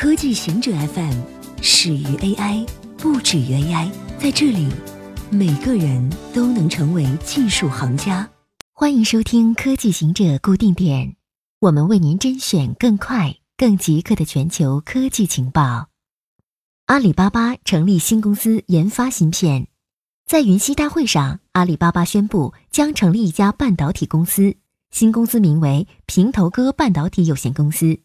科技行者 FM 始于 AI，不止于 AI。在这里，每个人都能成为技术行家。欢迎收听科技行者固定点，我们为您甄选更快、更即刻的全球科技情报。阿里巴巴成立新公司研发芯片。在云栖大会上，阿里巴巴宣布将成立一家半导体公司，新公司名为平头哥半导体有限公司。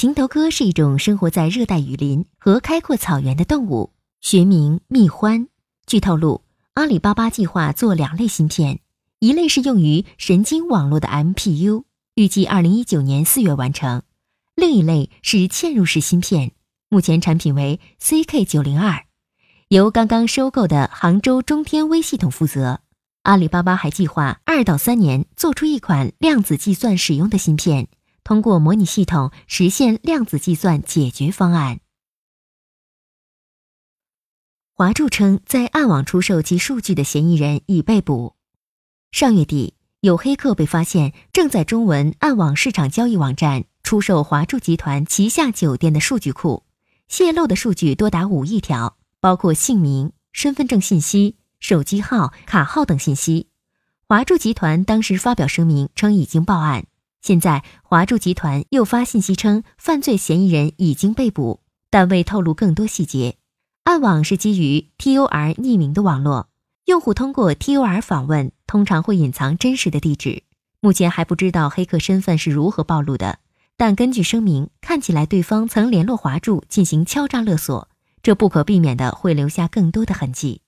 平头哥是一种生活在热带雨林和开阔草原的动物，学名蜜獾。据透露，阿里巴巴计划做两类芯片，一类是用于神经网络的 MPU，预计二零一九年四月完成；另一类是嵌入式芯片，目前产品为 CK 九零二，由刚刚收购的杭州中天微系统负责。阿里巴巴还计划二到三年做出一款量子计算使用的芯片。通过模拟系统实现量子计算解决方案。华住称，在暗网出售其数据的嫌疑人已被捕。上月底，有黑客被发现正在中文暗网市场交易网站出售华住集团旗下酒店的数据库，泄露的数据多达五亿条，包括姓名、身份证信息、手机号、卡号等信息。华住集团当时发表声明称，已经报案。现在，华住集团又发信息称，犯罪嫌疑人已经被捕，但未透露更多细节。暗网是基于 TOR 匿名的网络，用户通过 TOR 访问，通常会隐藏真实的地址。目前还不知道黑客身份是如何暴露的，但根据声明，看起来对方曾联络华住进行敲诈勒索，这不可避免的会留下更多的痕迹。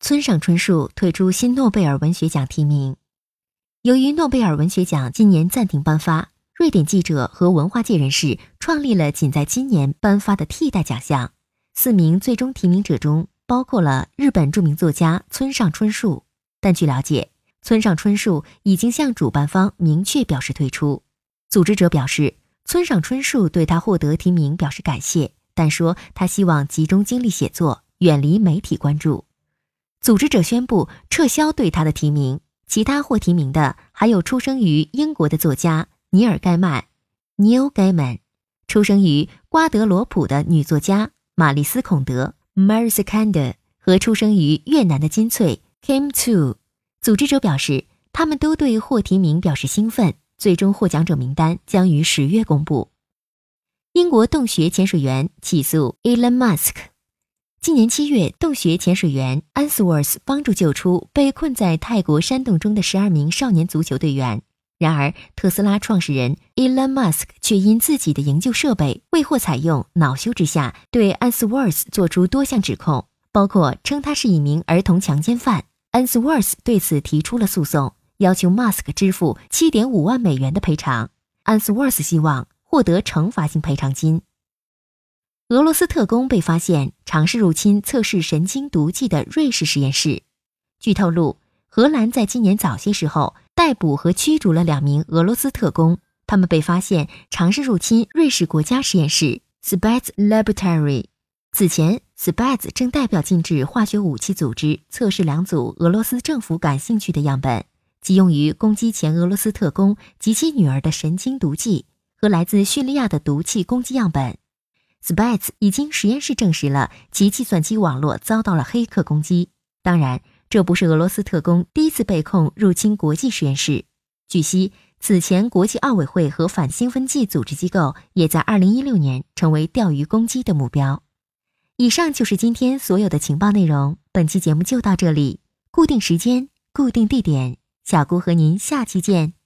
村上春树退出新诺贝尔文学奖提名。由于诺贝尔文学奖今年暂停颁发，瑞典记者和文化界人士创立了仅在今年颁发的替代奖项。四名最终提名者中包括了日本著名作家村上春树，但据了解，村上春树已经向主办方明确表示退出。组织者表示，村上春树对他获得提名表示感谢，但说他希望集中精力写作，远离媒体关注。组织者宣布撤销对他的提名。其他获提名的还有出生于英国的作家尼尔·盖曼 （Neil Gaiman），出生于瓜德罗普的女作家玛丽斯·孔德 （Marie k a n d e 和出生于越南的金翠 （Kim Tu）。组织者表示，他们都对获提名表示兴奋。最终获奖者名单将于十月公布。英国洞穴潜水员起诉 Elon Musk。今年七月，洞穴潜水员 Answorth 帮助救出被困在泰国山洞中的十二名少年足球队员。然而，特斯拉创始人 Elon Musk 却因自己的营救设备未获采用，恼羞之下对 Answorth 做出多项指控，包括称他是一名儿童强奸犯。Answorth 对此提出了诉讼，要求 Musk 支付七点五万美元的赔偿。Answorth 希望获得惩罚性赔偿金。俄罗斯特工被发现尝试入侵测试神经毒剂的瑞士实验室。据透露，荷兰在今年早些时候逮捕和驱逐了两名俄罗斯特工，他们被发现尝试入侵瑞士国家实验室 Spats Laboratory。此前，Spats 正代表禁止化学武器组织测试两组俄罗斯政府感兴趣的样本，即用于攻击前俄罗斯特工及其女儿的神经毒剂和来自叙利亚的毒气攻击样本。Spats 已经实验室证实了其计算机网络遭到了黑客攻击。当然，这不是俄罗斯特工第一次被控入侵国际实验室。据悉，此前国际奥委会和反兴奋剂组织机构也在2016年成为钓鱼攻击的目标。以上就是今天所有的情报内容。本期节目就到这里，固定时间，固定地点，小姑和您下期见。